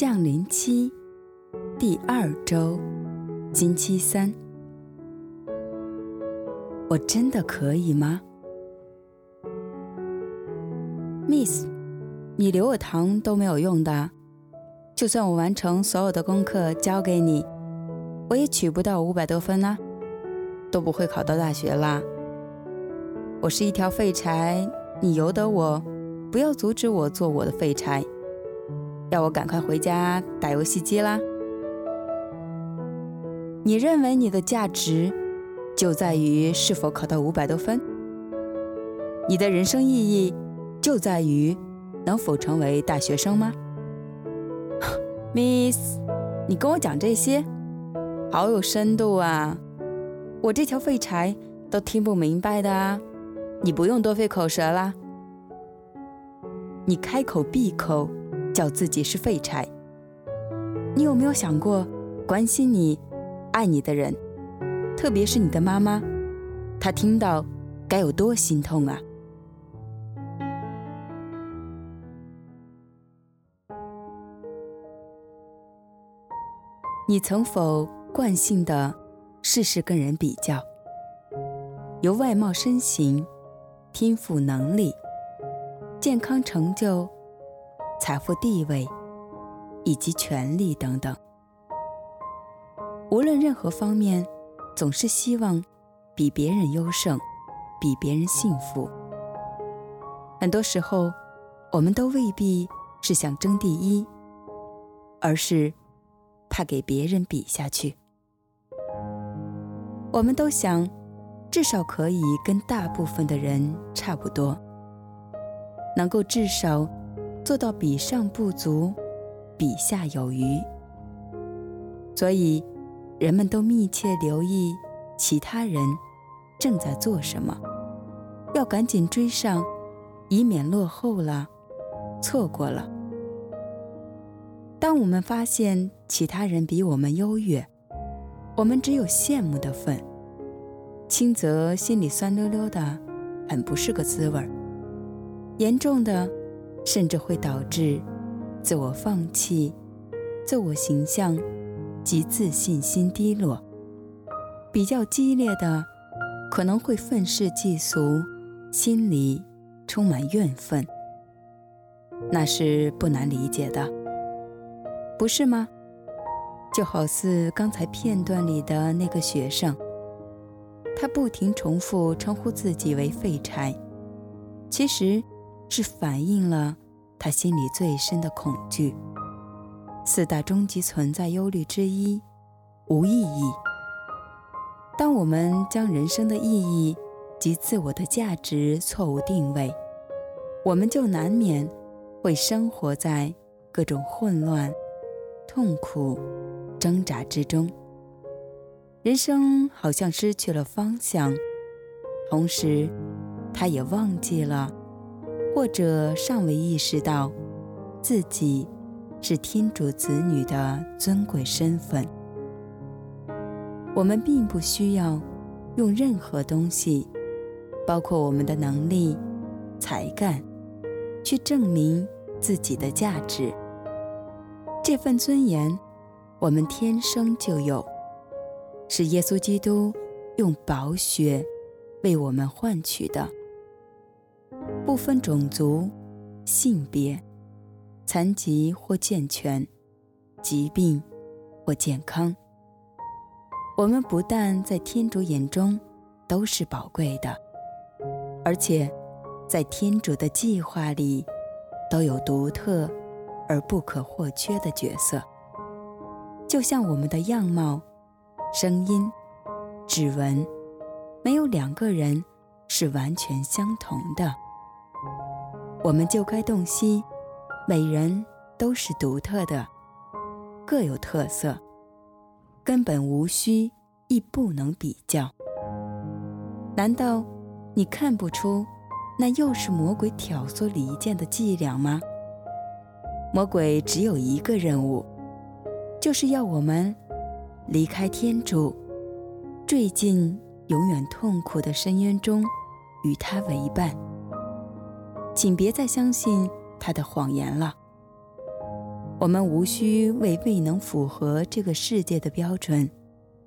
降临期第二周，星期三。我真的可以吗，Miss？你留我堂都没有用的，就算我完成所有的功课交给你，我也取不到五百多分啊，都不会考到大学啦。我是一条废柴，你由得我，不要阻止我做我的废柴，要我赶快回家打游戏机啦。你认为你的价值？就在于是否考到五百多分。你的人生意义就在于能否成为大学生吗？Miss，你跟我讲这些，好有深度啊！我这条废柴都听不明白的啊！你不用多费口舌啦。你开口闭口叫自己是废柴，你有没有想过关心你、爱你的人？特别是你的妈妈，她听到该有多心痛啊！你曾否惯性的事事跟人比较，由外貌、身形、天赋、能力、健康、成就、财富、地位以及权力等等，无论任何方面。总是希望比别人优胜，比别人幸福。很多时候，我们都未必是想争第一，而是怕给别人比下去。我们都想至少可以跟大部分的人差不多，能够至少做到比上不足，比下有余。所以。人们都密切留意其他人正在做什么，要赶紧追上，以免落后了，错过了。当我们发现其他人比我们优越，我们只有羡慕的份，轻则心里酸溜溜的，很不是个滋味儿；严重的，甚至会导致自我放弃、自我形象。及自信心低落，比较激烈的，可能会愤世嫉俗，心里充满怨愤。那是不难理解的，不是吗？就好似刚才片段里的那个学生，他不停重复称呼自己为废柴，其实是反映了他心里最深的恐惧。四大终极存在忧虑之一，无意义。当我们将人生的意义及自我的价值错误定位，我们就难免会生活在各种混乱、痛苦、挣扎之中。人生好像失去了方向，同时，他也忘记了，或者尚未意识到自己。是天主子女的尊贵身份，我们并不需要用任何东西，包括我们的能力、才干，去证明自己的价值。这份尊严，我们天生就有，是耶稣基督用宝血为我们换取的，不分种族、性别。残疾或健全，疾病或健康，我们不但在天主眼中都是宝贵的，而且在天主的计划里都有独特而不可或缺的角色。就像我们的样貌、声音、指纹，没有两个人是完全相同的，我们就该洞悉。每人都是独特的，各有特色，根本无需亦不能比较。难道你看不出，那又是魔鬼挑唆离间的伎俩吗？魔鬼只有一个任务，就是要我们离开天主，坠进永远痛苦的深渊中，与他为伴。请别再相信。他的谎言了。我们无需为未能符合这个世界的标准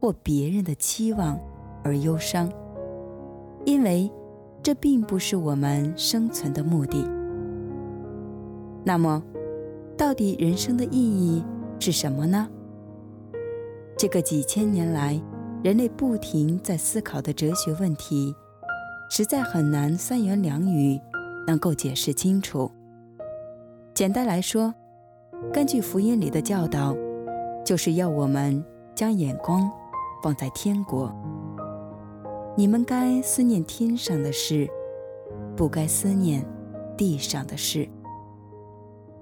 或别人的期望而忧伤，因为这并不是我们生存的目的。那么，到底人生的意义是什么呢？这个几千年来人类不停在思考的哲学问题，实在很难三言两语能够解释清楚。简单来说，根据福音里的教导，就是要我们将眼光放在天国。你们该思念天上的事，不该思念地上的事。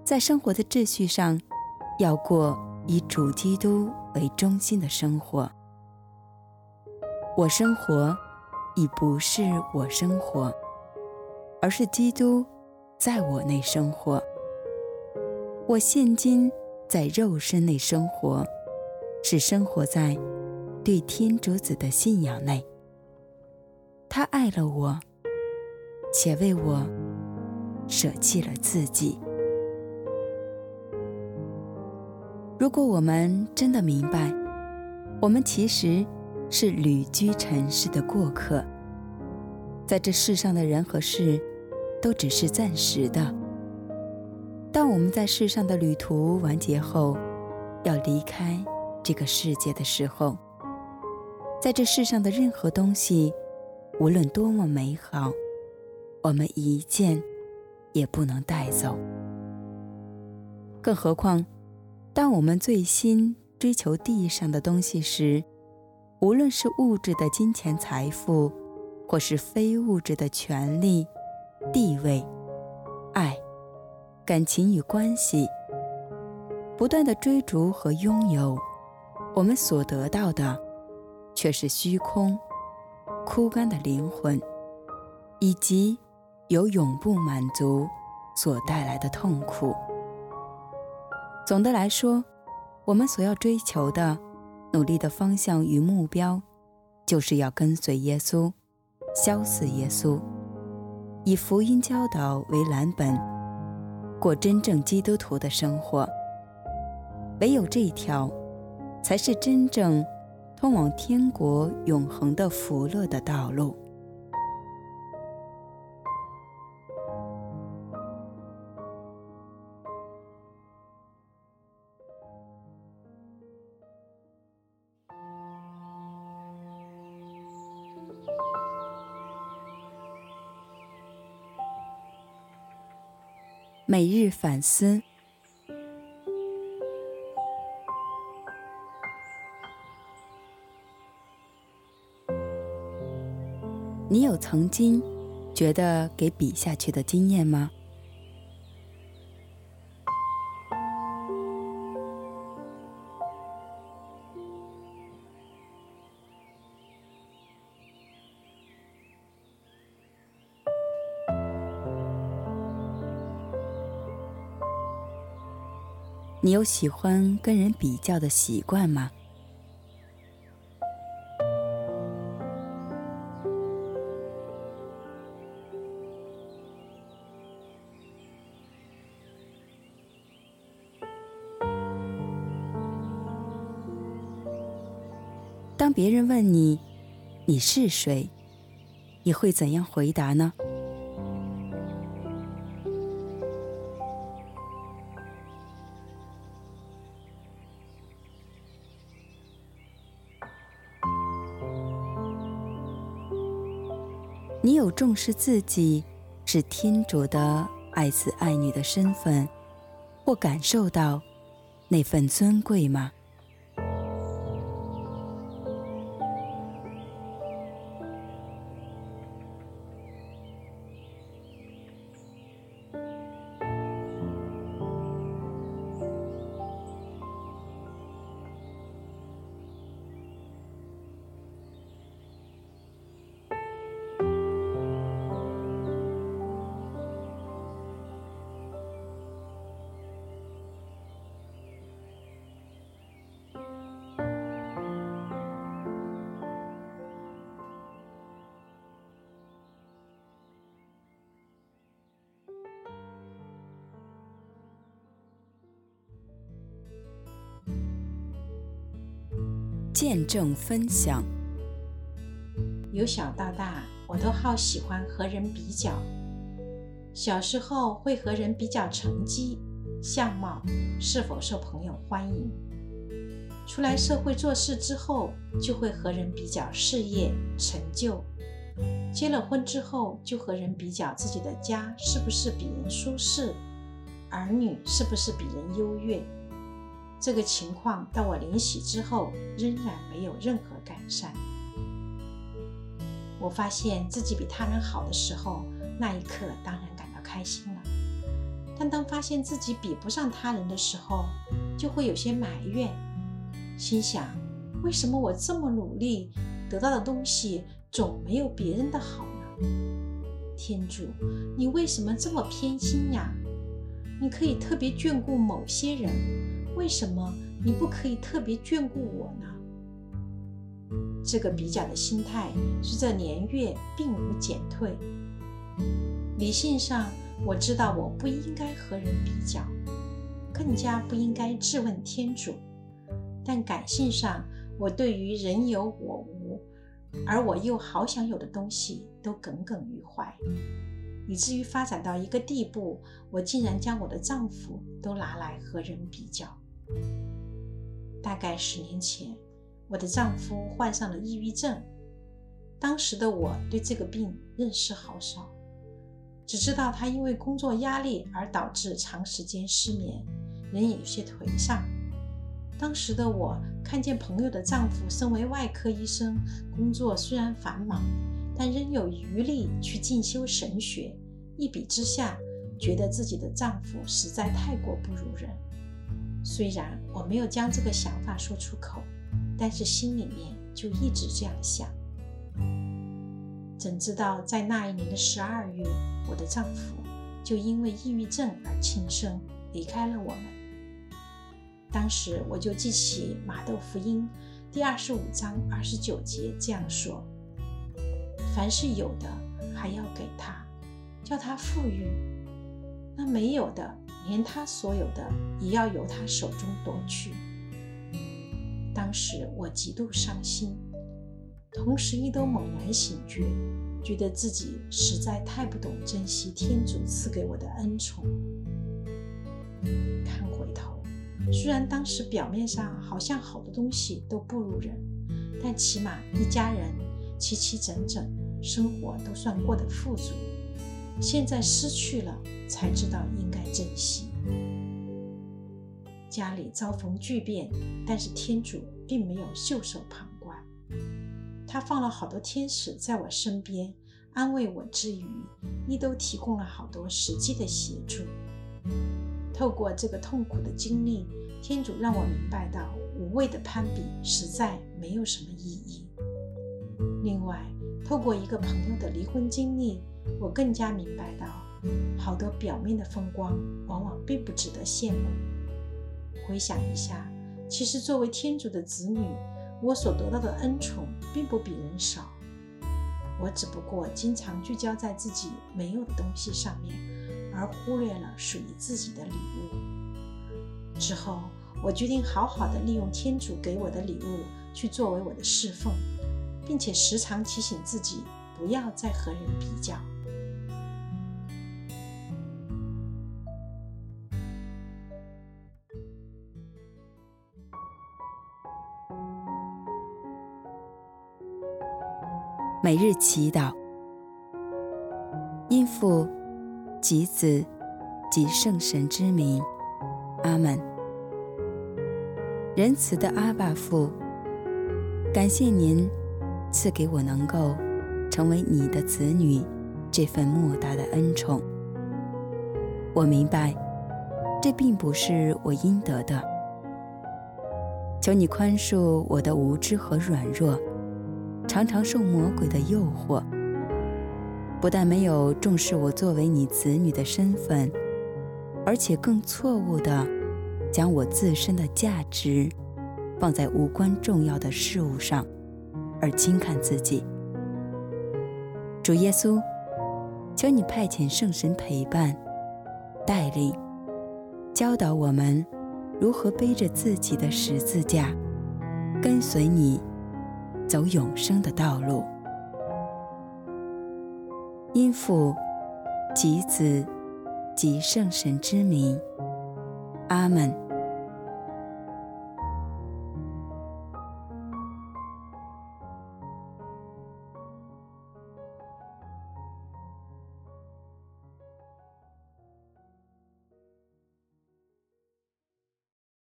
在生活的秩序上，要过以主基督为中心的生活。我生活已不是我生活，而是基督在我内生活。我现今在肉身内生活，是生活在对天主子的信仰内。他爱了我，且为我舍弃了自己。如果我们真的明白，我们其实是旅居尘世的过客，在这世上的人和事都只是暂时的。当我们在世上的旅途完结后，要离开这个世界的时候，在这世上的任何东西，无论多么美好，我们一件也不能带走。更何况，当我们醉心追求地上的东西时，无论是物质的金钱财富，或是非物质的权力、地位、爱、感情与关系，不断的追逐和拥有，我们所得到的却是虚空、枯干的灵魂，以及由永不满足所带来的痛苦。总的来说，我们所要追求的、努力的方向与目标，就是要跟随耶稣，消死耶稣，以福音教导为蓝本，过真正基督徒的生活。唯有这一条，才是真正通往天国永恒的福乐的道路。每日反思。你有曾经觉得给比下去的经验吗？你有喜欢跟人比较的习惯吗？当别人问你，你是谁，你会怎样回答呢？重视自己是天主的爱子爱女的身份，或感受到那份尊贵吗？见证分享。由小到大，我都好喜欢和人比较。小时候会和人比较成绩、相貌，是否受朋友欢迎。出来社会做事之后，就会和人比较事业成就。结了婚之后，就和人比较自己的家是不是比人舒适，儿女是不是比人优越。这个情况到我临洗之后，仍然没有任何改善。我发现自己比他人好的时候，那一刻当然感到开心了。但当发现自己比不上他人的时候，就会有些埋怨，心想：为什么我这么努力得到的东西总没有别人的好呢？天主，你为什么这么偏心呀？你可以特别眷顾某些人，为什么你不可以特别眷顾我呢？这个比较的心态随着年月并无减退。理性上，我知道我不应该和人比较，更加不应该质问天主。但感性上，我对于人有我无，而我又好想有的东西都耿耿于怀。以至于发展到一个地步，我竟然将我的丈夫都拿来和人比较。大概十年前，我的丈夫患上了抑郁症。当时的我对这个病认识好少，只知道他因为工作压力而导致长时间失眠，人也有些颓丧。当时的我看见朋友的丈夫身为外科医生，工作虽然繁忙，但仍有余力去进修神学。一比之下，觉得自己的丈夫实在太过不如人。虽然我没有将这个想法说出口，但是心里面就一直这样想。怎知道在那一年的十二月，我的丈夫就因为抑郁症而轻生，离开了我们。当时我就记起马窦福音第二十五章二十九节这样说。凡是有的，还要给他，叫他富裕；那没有的，连他所有的也要由他手中夺去。当时我极度伤心，同时亦都猛然醒觉，觉得自己实在太不懂珍惜天主赐给我的恩宠。看回头，虽然当时表面上好像好多东西都不如人，但起码一家人齐齐整整。生活都算过得富足，现在失去了，才知道应该珍惜。家里遭逢巨变，但是天主并没有袖手旁观，他放了好多天使在我身边，安慰我之余，亦都提供了好多实际的协助。透过这个痛苦的经历，天主让我明白到，无谓的攀比实在没有什么意义。另外，透过一个朋友的离婚经历，我更加明白到，好多表面的风光往往并不值得羡慕。回想一下，其实作为天主的子女，我所得到的恩宠并不比人少。我只不过经常聚焦在自己没有的东西上面，而忽略了属于自己的礼物。之后，我决定好好的利用天主给我的礼物，去作为我的侍奉。并且时常提醒自己，不要再和人比较。每日祈祷，因父及子及圣神之名，阿门。仁慈的阿爸父，感谢您。赐给我能够成为你的子女这份莫大的恩宠，我明白这并不是我应得的。求你宽恕我的无知和软弱，常常受魔鬼的诱惑，不但没有重视我作为你子女的身份，而且更错误地将我自身的价值放在无关重要的事物上。而轻看自己，主耶稣，求你派遣圣神陪伴、带领、教导我们如何背着自己的十字架，跟随你走永生的道路。因父及子及圣神之名，阿门。